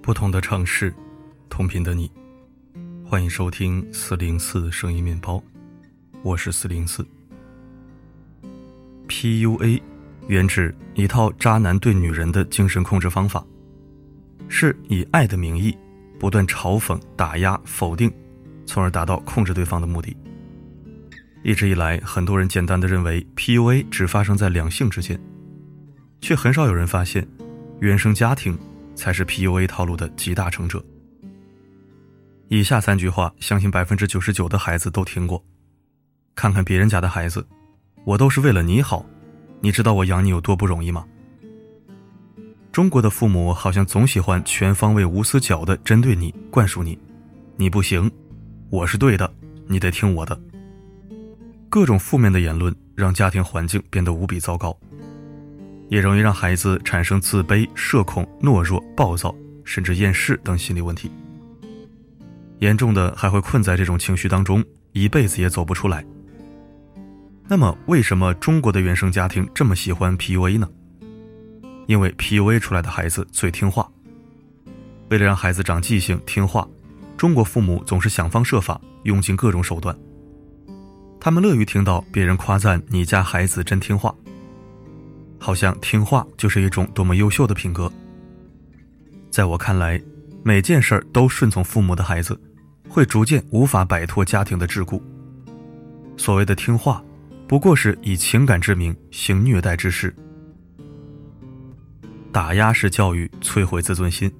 不同的城市，同频的你，欢迎收听四零四声音面包，我是四零四。PUA 原指一套渣男对女人的精神控制方法，是以爱的名义不断嘲讽、打压、否定，从而达到控制对方的目的。一直以来，很多人简单的认为 PUA 只发生在两性之间，却很少有人发现原生家庭。才是 PUA 套路的集大成者。以下三句话，相信百分之九十九的孩子都听过。看看别人家的孩子，我都是为了你好，你知道我养你有多不容易吗？中国的父母好像总喜欢全方位、无死角的针对你，灌输你，你不行，我是对的，你得听我的。各种负面的言论让家庭环境变得无比糟糕。也容易让孩子产生自卑、社恐、懦弱、暴躁，甚至厌世等心理问题。严重的还会困在这种情绪当中，一辈子也走不出来。那么，为什么中国的原生家庭这么喜欢 PUA 呢？因为 PUA 出来的孩子最听话。为了让孩子长记性、听话，中国父母总是想方设法，用尽各种手段。他们乐于听到别人夸赞你家孩子真听话。好像听话就是一种多么优秀的品格。在我看来，每件事都顺从父母的孩子，会逐渐无法摆脱家庭的桎梏。所谓的听话，不过是以情感之名行虐待之事。打压式教育摧毁自尊心。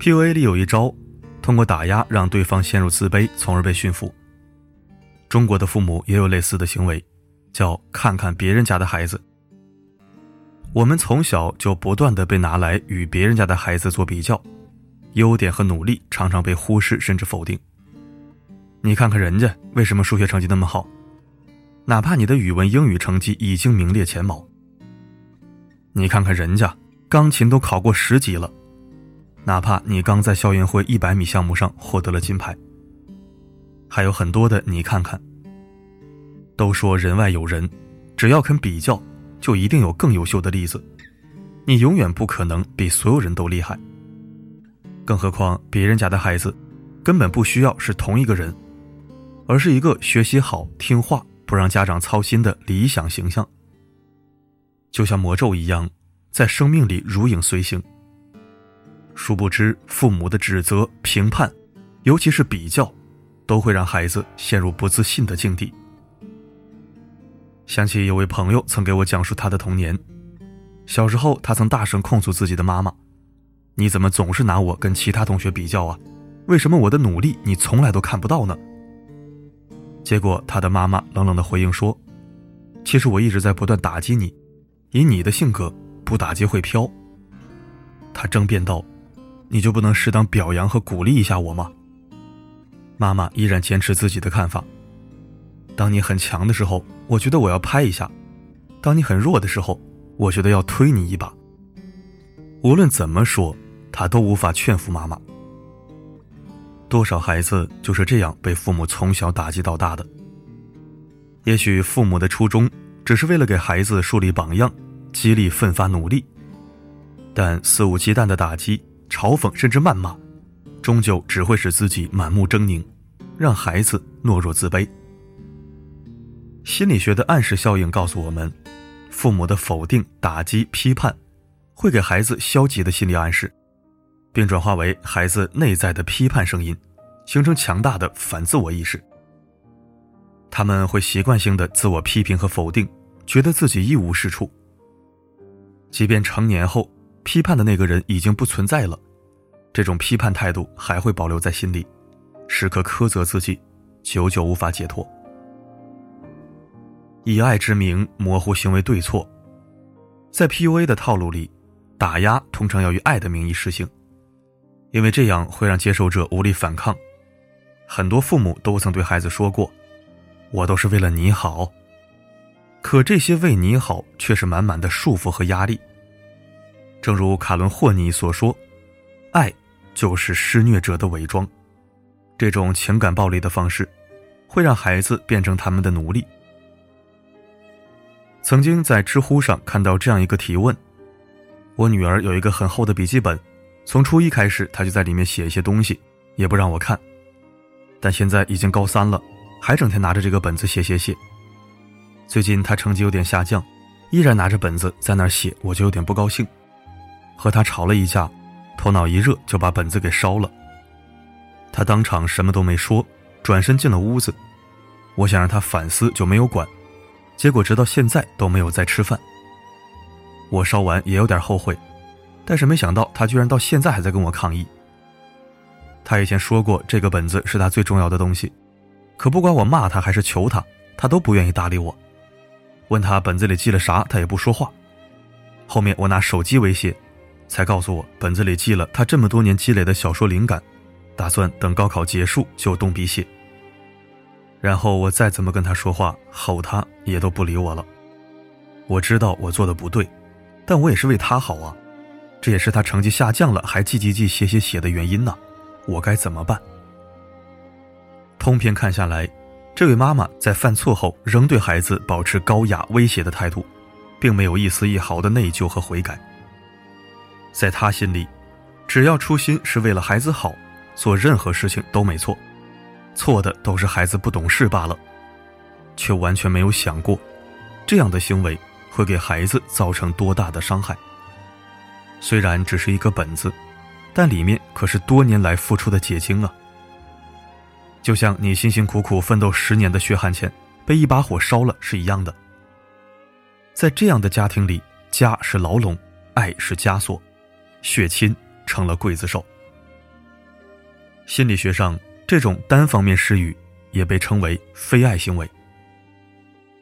PUA 里有一招，通过打压让对方陷入自卑，从而被驯服。中国的父母也有类似的行为，叫看看别人家的孩子。我们从小就不断的被拿来与别人家的孩子做比较，优点和努力常常被忽视甚至否定。你看看人家为什么数学成绩那么好，哪怕你的语文、英语成绩已经名列前茅。你看看人家钢琴都考过十级了，哪怕你刚在校运会一百米项目上获得了金牌。还有很多的你看看。都说人外有人，只要肯比较。就一定有更优秀的例子，你永远不可能比所有人都厉害。更何况别人家的孩子，根本不需要是同一个人，而是一个学习好、听话、不让家长操心的理想形象。就像魔咒一样，在生命里如影随形。殊不知，父母的指责、评判，尤其是比较，都会让孩子陷入不自信的境地。想起有位朋友曾给我讲述他的童年，小时候他曾大声控诉自己的妈妈：“你怎么总是拿我跟其他同学比较啊？为什么我的努力你从来都看不到呢？”结果他的妈妈冷冷的回应说：“其实我一直在不断打击你，以你的性格，不打击会飘。”他争辩道：“你就不能适当表扬和鼓励一下我吗？”妈妈依然坚持自己的看法。当你很强的时候，我觉得我要拍一下；当你很弱的时候，我觉得要推你一把。无论怎么说，他都无法劝服妈妈。多少孩子就是这样被父母从小打击到大的。也许父母的初衷只是为了给孩子树立榜样，激励奋发努力，但肆无忌惮的打击、嘲讽甚至谩骂，终究只会使自己满目狰狞，让孩子懦弱自卑。心理学的暗示效应告诉我们，父母的否定、打击、批判，会给孩子消极的心理暗示，并转化为孩子内在的批判声音，形成强大的反自我意识。他们会习惯性的自我批评和否定，觉得自己一无是处。即便成年后，批判的那个人已经不存在了，这种批判态度还会保留在心里，时刻苛责自己，久久无法解脱。以爱之名模糊行为对错，在 PUA 的套路里，打压通常要以爱的名义实行，因为这样会让接受者无力反抗。很多父母都曾对孩子说过：“我都是为了你好。”可这些为你好却是满满的束缚和压力。正如卡伦霍尼所说：“爱就是施虐者的伪装，这种情感暴力的方式，会让孩子变成他们的奴隶。曾经在知乎上看到这样一个提问：我女儿有一个很厚的笔记本，从初一开始，她就在里面写一些东西，也不让我看。但现在已经高三了，还整天拿着这个本子写写写。最近他成绩有点下降，依然拿着本子在那写，我就有点不高兴，和他吵了一架，头脑一热就把本子给烧了。他当场什么都没说，转身进了屋子。我想让他反思，就没有管，结果直到现在都没有再吃饭。我烧完也有点后悔，但是没想到他居然到现在还在跟我抗议。他以前说过这个本子是他最重要的东西，可不管我骂他还是求他，他都不愿意搭理我。问他本子里记了啥，他也不说话。后面我拿手机威胁，才告诉我本子里记了他这么多年积累的小说灵感。打算等高考结束就动笔写。然后我再怎么跟他说话，吼他也都不理我了。我知道我做的不对，但我也是为他好啊，这也是他成绩下降了还记记记写写写的原因呢。我该怎么办？通篇看下来，这位妈妈在犯错后仍对孩子保持高雅威胁的态度，并没有一丝一毫的内疚和悔改。在她心里，只要初心是为了孩子好。做任何事情都没错，错的都是孩子不懂事罢了，却完全没有想过，这样的行为会给孩子造成多大的伤害。虽然只是一个本子，但里面可是多年来付出的结晶啊！就像你辛辛苦苦奋斗十年的血汗钱被一把火烧了是一样的。在这样的家庭里，家是牢笼，爱是枷锁，血亲成了刽子手。心理学上，这种单方面施予也被称为非爱行为。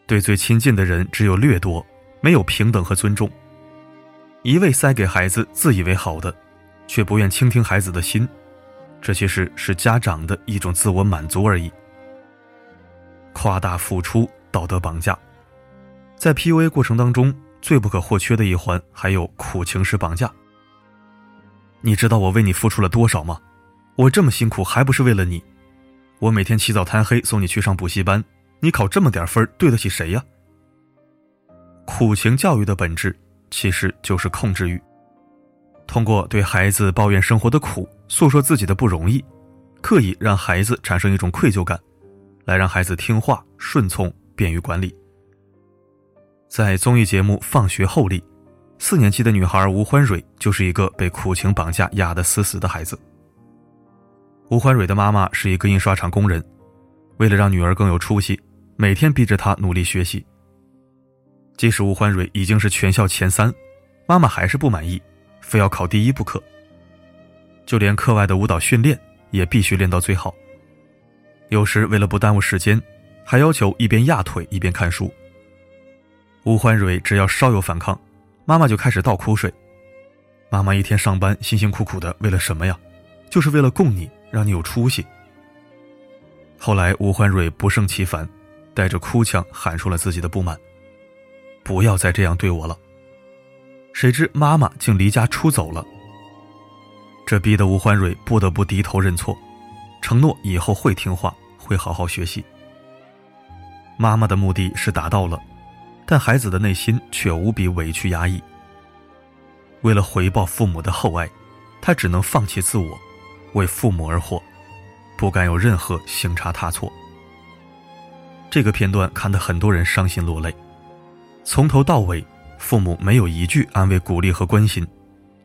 对最亲近的人只有掠夺，没有平等和尊重。一味塞给孩子自以为好的，却不愿倾听孩子的心，这其实是家长的一种自我满足而已。夸大付出，道德绑架，在 PUA 过程当中，最不可或缺的一环还有苦情式绑架。你知道我为你付出了多少吗？我这么辛苦还不是为了你？我每天起早贪黑送你去上补习班，你考这么点分对得起谁呀？苦情教育的本质其实就是控制欲，通过对孩子抱怨生活的苦，诉说自己的不容易，刻意让孩子产生一种愧疚感，来让孩子听话顺从，便于管理。在综艺节目《放学后》里，四年级的女孩吴欢蕊就是一个被苦情绑架压得死死的孩子。吴欢蕊的妈妈是一个印刷厂工人，为了让女儿更有出息，每天逼着她努力学习。即使吴欢蕊已经是全校前三，妈妈还是不满意，非要考第一不可。就连课外的舞蹈训练也必须练到最好。有时为了不耽误时间，还要求一边压腿一边看书。吴欢蕊只要稍有反抗，妈妈就开始倒苦水。妈妈一天上班辛辛苦苦的，为了什么呀？就是为了供你。让你有出息。后来，吴欢蕊不胜其烦，带着哭腔喊出了自己的不满：“不要再这样对我了。”谁知妈妈竟离家出走了。这逼得吴欢蕊不得不低头认错，承诺以后会听话，会好好学习。妈妈的目的是达到了，但孩子的内心却无比委屈压抑。为了回报父母的厚爱，他只能放弃自我。为父母而活，不敢有任何行差踏错。这个片段看得很多人伤心落泪。从头到尾，父母没有一句安慰、鼓励和关心，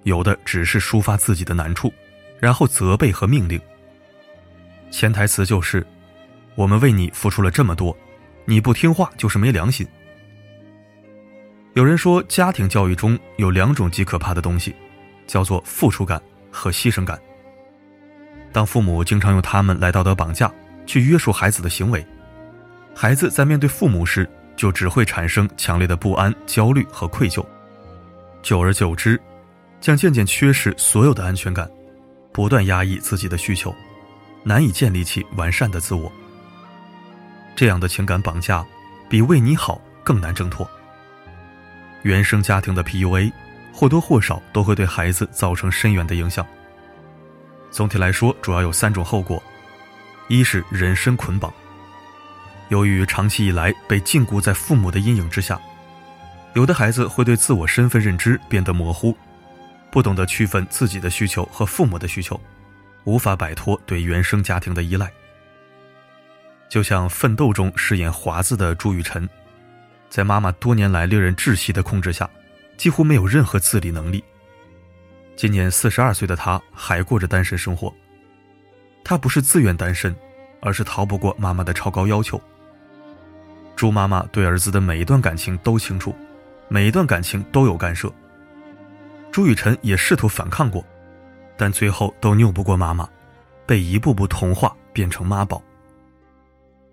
有的只是抒发自己的难处，然后责备和命令。潜台词就是：我们为你付出了这么多，你不听话就是没良心。有人说，家庭教育中有两种极可怕的东西，叫做付出感和牺牲感。当父母经常用他们来道德绑架，去约束孩子的行为，孩子在面对父母时，就只会产生强烈的不安、焦虑和愧疚，久而久之，将渐渐缺失所有的安全感，不断压抑自己的需求，难以建立起完善的自我。这样的情感绑架，比为你好更难挣脱。原生家庭的 PUA，或多或少都会对孩子造成深远的影响。总体来说，主要有三种后果：一是人身捆绑。由于长期以来被禁锢在父母的阴影之下，有的孩子会对自我身份认知变得模糊，不懂得区分自己的需求和父母的需求，无法摆脱对原生家庭的依赖。就像《奋斗》中饰演华子的朱雨辰，在妈妈多年来令人窒息的控制下，几乎没有任何自理能力。今年四十二岁的他还过着单身生活。他不是自愿单身，而是逃不过妈妈的超高要求。朱妈妈对儿子的每一段感情都清楚，每一段感情都有干涉。朱雨辰也试图反抗过，但最后都拗不过妈妈，被一步步同化，变成妈宝。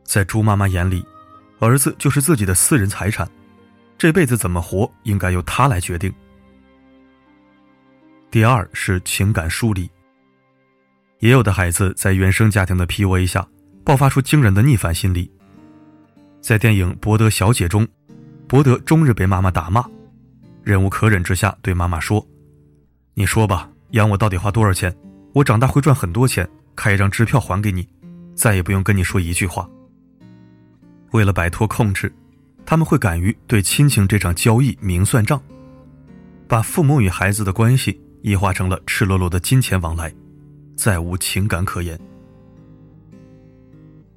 在朱妈妈眼里，儿子就是自己的私人财产，这辈子怎么活应该由他来决定。第二是情感疏离。也有的孩子在原生家庭的 PUA 下，爆发出惊人的逆反心理。在电影《博德小姐》中，博德终日被妈妈打骂，忍无可忍之下对妈妈说：“你说吧，养我到底花多少钱？我长大会赚很多钱，开一张支票还给你，再也不用跟你说一句话。”为了摆脱控制，他们会敢于对亲情这场交易明算账，把父母与孩子的关系。异化成了赤裸裸的金钱往来，再无情感可言。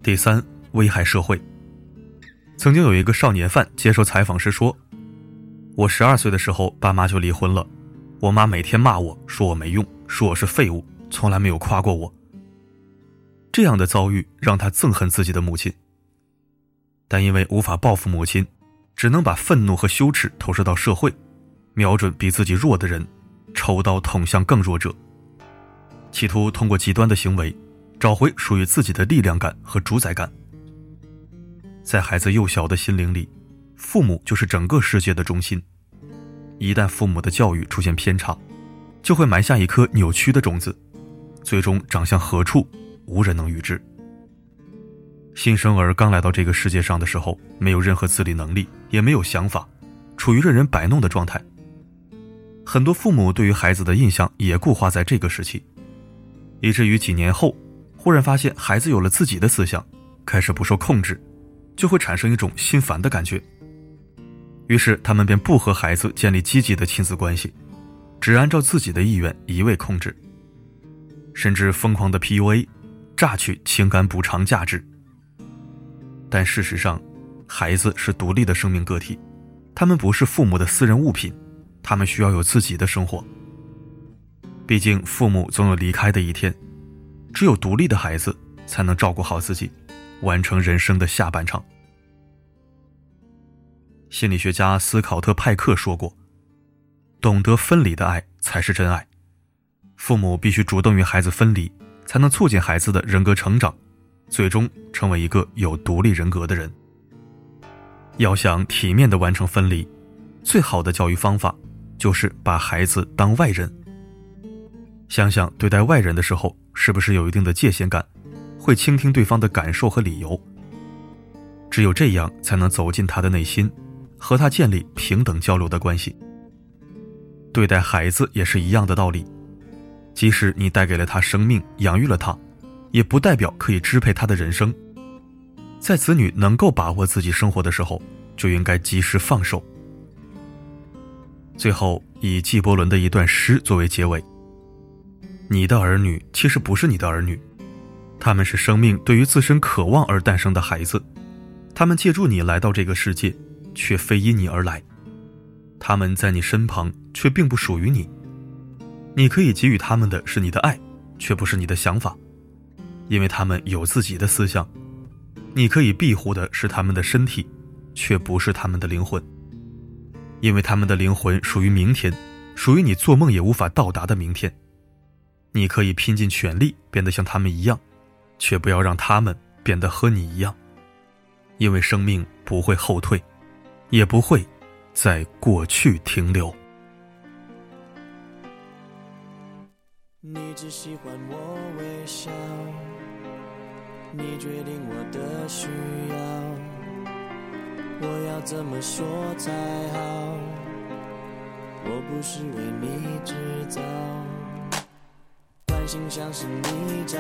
第三，危害社会。曾经有一个少年犯接受采访时说：“我十二岁的时候，爸妈就离婚了，我妈每天骂我说我没用，说我是废物，从来没有夸过我。”这样的遭遇让他憎恨自己的母亲，但因为无法报复母亲，只能把愤怒和羞耻投射到社会，瞄准比自己弱的人。抽刀捅向更弱者，企图通过极端的行为，找回属于自己的力量感和主宰感。在孩子幼小的心灵里，父母就是整个世界的中心。一旦父母的教育出现偏差，就会埋下一颗扭曲的种子，最终长向何处，无人能预知。新生儿刚来到这个世界上的时候，没有任何自理能力，也没有想法，处于任人摆弄的状态。很多父母对于孩子的印象也固化在这个时期，以至于几年后，忽然发现孩子有了自己的思想，开始不受控制，就会产生一种心烦的感觉。于是他们便不和孩子建立积极的亲子关系，只按照自己的意愿一味控制，甚至疯狂的 PUA，榨取情感补偿价值。但事实上，孩子是独立的生命个体，他们不是父母的私人物品。他们需要有自己的生活。毕竟，父母总有离开的一天，只有独立的孩子才能照顾好自己，完成人生的下半场。心理学家斯考特·派克说过：“懂得分离的爱才是真爱。父母必须主动与孩子分离，才能促进孩子的人格成长，最终成为一个有独立人格的人。要想体面的完成分离，最好的教育方法。”就是把孩子当外人。想想对待外人的时候，是不是有一定的界限感？会倾听对方的感受和理由。只有这样，才能走进他的内心，和他建立平等交流的关系。对待孩子也是一样的道理。即使你带给了他生命，养育了他，也不代表可以支配他的人生。在子女能够把握自己生活的时候，就应该及时放手。最后，以纪伯伦的一段诗作为结尾：“你的儿女其实不是你的儿女，他们是生命对于自身渴望而诞生的孩子，他们借助你来到这个世界，却非因你而来。他们在你身旁，却并不属于你。你可以给予他们的是你的爱，却不是你的想法，因为他们有自己的思想。你可以庇护的是他们的身体，却不是他们的灵魂。”因为他们的灵魂属于明天，属于你做梦也无法到达的明天。你可以拼尽全力变得像他们一样，却不要让他们变得和你一样。因为生命不会后退，也不会在过去停留。你只喜欢我微笑，你决定我的需要。我要怎么说才好？我不是为你制造，关心像是泥沼。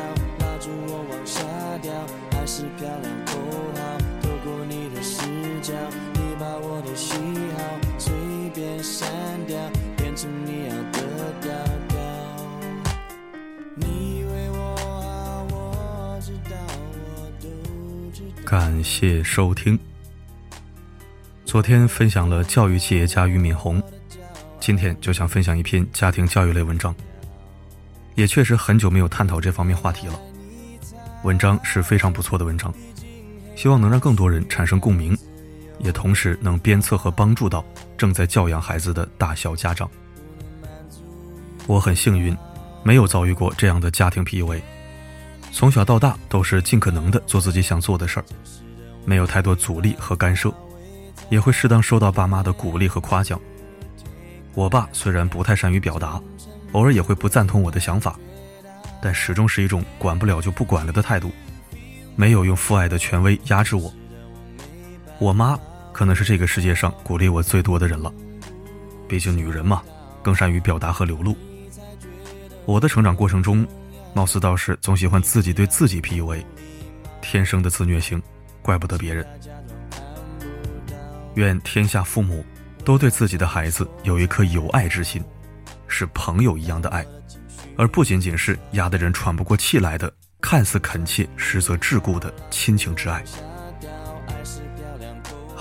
住我往下掉，还是漂亮够好？透过你的视角，把我的喜好随便删掉，变成你要的调调。你为我好，我，知道。感谢收听。昨天分享了教育企业家俞敏洪，今天就想分享一篇家庭教育类文章。也确实很久没有探讨这方面话题了。文章是非常不错的文章，希望能让更多人产生共鸣，也同时能鞭策和帮助到正在教养孩子的大小家长。我很幸运，没有遭遇过这样的家庭 PUA，从小到大都是尽可能的做自己想做的事儿，没有太多阻力和干涉，也会适当收到爸妈的鼓励和夸奖。我爸虽然不太善于表达。偶尔也会不赞同我的想法，但始终是一种管不了就不管了的态度，没有用父爱的权威压制我。我妈可能是这个世界上鼓励我最多的人了，毕竟女人嘛，更善于表达和流露。我的成长过程中，貌似倒是总喜欢自己对自己 PUA，天生的自虐型，怪不得别人。愿天下父母都对自己的孩子有一颗有爱之心。是朋友一样的爱，而不仅仅是压得人喘不过气来的、看似恳切实则桎梏的亲情之爱。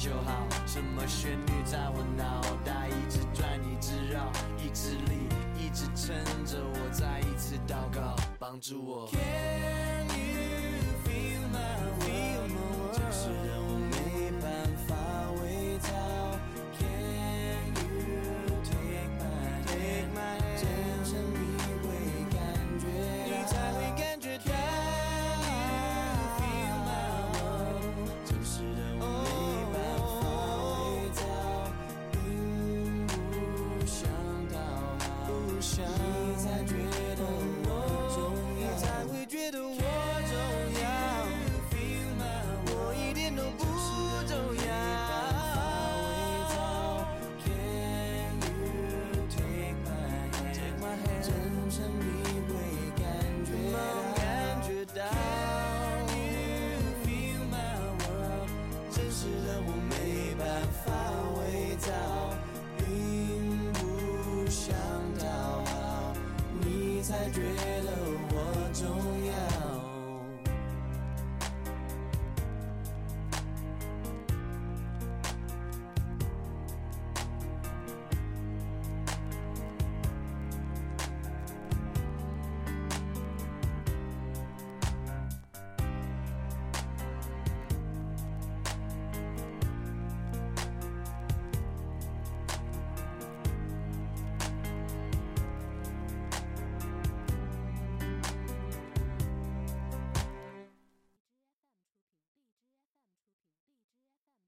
就好？什么旋律在我脑袋一直转一直绕，意志力一直撑着我再一次祷告，帮助我。Can you feel my world？就是